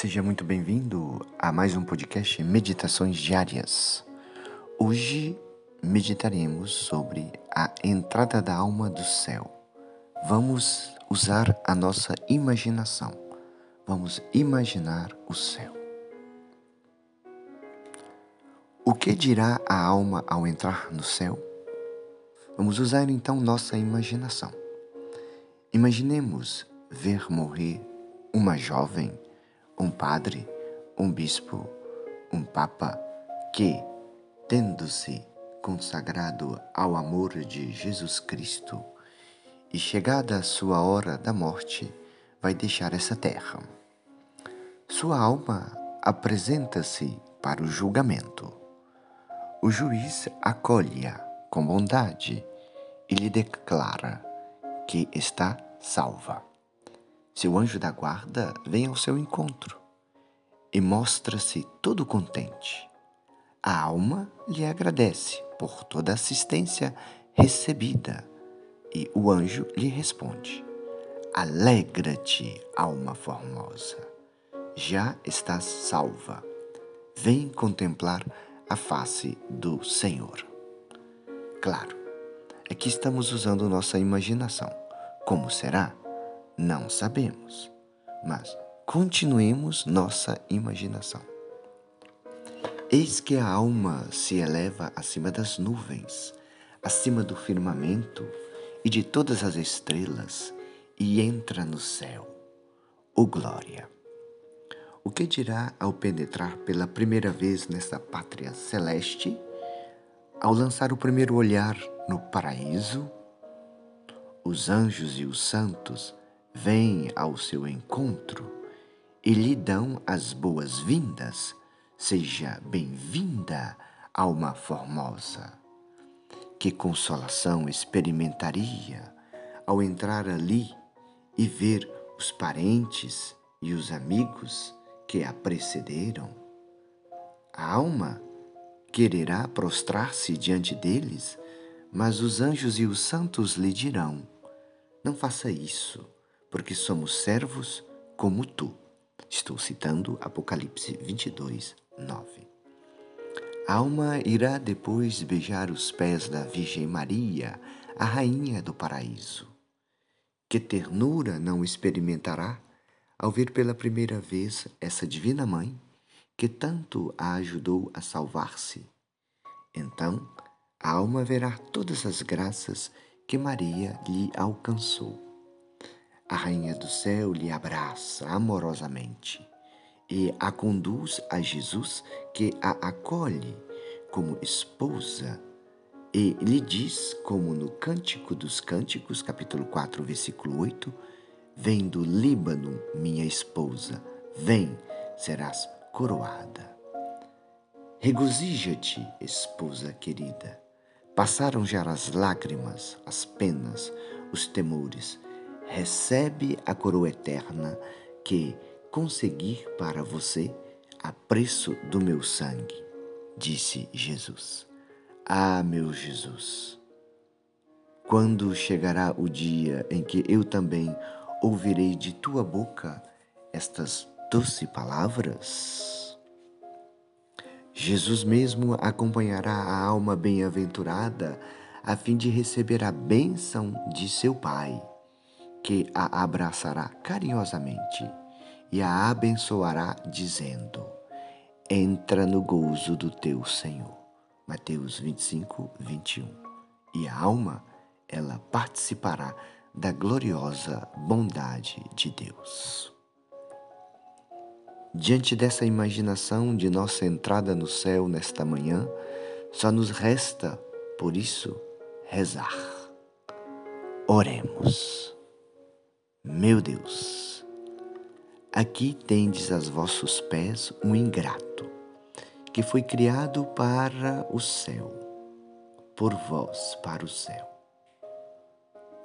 Seja muito bem-vindo a mais um podcast Meditações Diárias. Hoje meditaremos sobre a entrada da alma do céu. Vamos usar a nossa imaginação. Vamos imaginar o céu. O que dirá a alma ao entrar no céu? Vamos usar então nossa imaginação. Imaginemos ver morrer uma jovem um padre, um bispo, um papa que, tendo-se consagrado ao amor de Jesus Cristo e chegada a sua hora da morte, vai deixar essa terra. Sua alma apresenta-se para o julgamento. O juiz acolhe-a com bondade e lhe declara que está salva. Seu anjo da guarda vem ao seu encontro e mostra-se todo contente. A alma lhe agradece por toda a assistência recebida e o anjo lhe responde: Alegra-te, alma formosa, já estás salva. Vem contemplar a face do Senhor. Claro, aqui estamos usando nossa imaginação. Como será? Não sabemos, mas continuemos nossa imaginação. Eis que a alma se eleva acima das nuvens, acima do firmamento e de todas as estrelas, e entra no céu. O glória! O que dirá ao penetrar pela primeira vez nesta pátria celeste? Ao lançar o primeiro olhar no paraíso? Os anjos e os santos vêm ao seu encontro e lhe dão as boas-vindas. Seja bem-vinda, alma formosa. Que consolação experimentaria ao entrar ali e ver os parentes e os amigos que a precederam? A alma quererá prostrar-se diante deles, mas os anjos e os santos lhe dirão: Não faça isso porque somos servos como tu. Estou citando Apocalipse 22, 9. A alma irá depois beijar os pés da Virgem Maria, a rainha do paraíso. Que ternura não experimentará ao ver pela primeira vez essa divina mãe que tanto a ajudou a salvar-se. Então, a alma verá todas as graças que Maria lhe alcançou a Rainha do Céu lhe abraça amorosamente e a conduz a Jesus, que a acolhe como esposa e lhe diz, como no Cântico dos Cânticos, capítulo 4, versículo 8: Vem do Líbano, minha esposa, vem, serás coroada. Regozija-te, esposa querida. Passaram já as lágrimas, as penas, os temores recebe a coroa eterna que consegui para você a preço do meu sangue, disse Jesus. Ah, meu Jesus, quando chegará o dia em que eu também ouvirei de tua boca estas doces palavras? Jesus mesmo acompanhará a alma bem-aventurada a fim de receber a bênção de seu Pai que a abraçará carinhosamente e a abençoará, dizendo: Entra no gozo do teu Senhor. Mateus 25, 21. E a alma, ela participará da gloriosa bondade de Deus. Diante dessa imaginação de nossa entrada no céu nesta manhã, só nos resta, por isso, rezar. Oremos. Meu Deus, aqui tendes aos vossos pés um ingrato, que foi criado para o céu, por vós para o céu,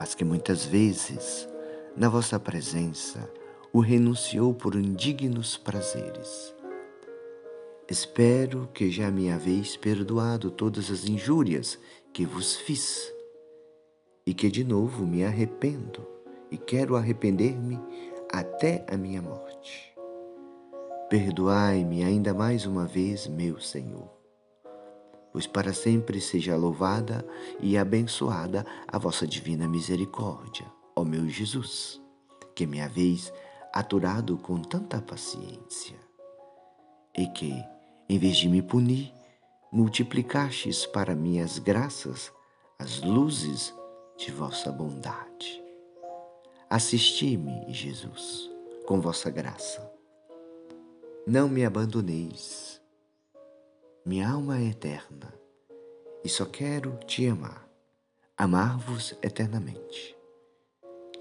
mas que muitas vezes, na vossa presença, o renunciou por indignos prazeres. Espero que já me haveis perdoado todas as injúrias que vos fiz e que de novo me arrependo e quero arrepender-me até a minha morte. perdoai-me ainda mais uma vez, meu Senhor. Pois para sempre seja louvada e abençoada a vossa divina misericórdia, ó meu Jesus, que me haveis aturado com tanta paciência, e que, em vez de me punir, multiplicastes para minhas graças as luzes de vossa bondade. Assisti-me, Jesus, com vossa graça. Não me abandoneis. Minha alma é eterna e só quero te amar, amar-vos eternamente.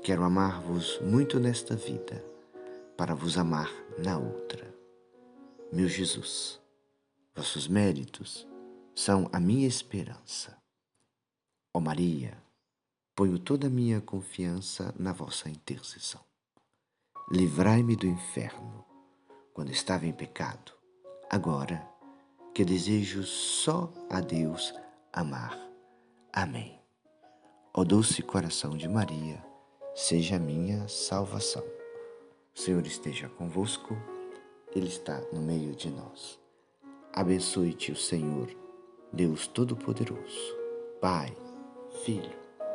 Quero amar-vos muito nesta vida, para vos amar na outra. Meu Jesus, vossos méritos são a minha esperança. Ó Maria, ponho toda a minha confiança na vossa intercessão. Livrai-me do inferno quando estava em pecado, agora que desejo só a Deus amar. Amém. Ó doce coração de Maria, seja minha salvação. O Senhor esteja convosco, Ele está no meio de nós. Abençoe-te o Senhor, Deus Todo-Poderoso, Pai, Filho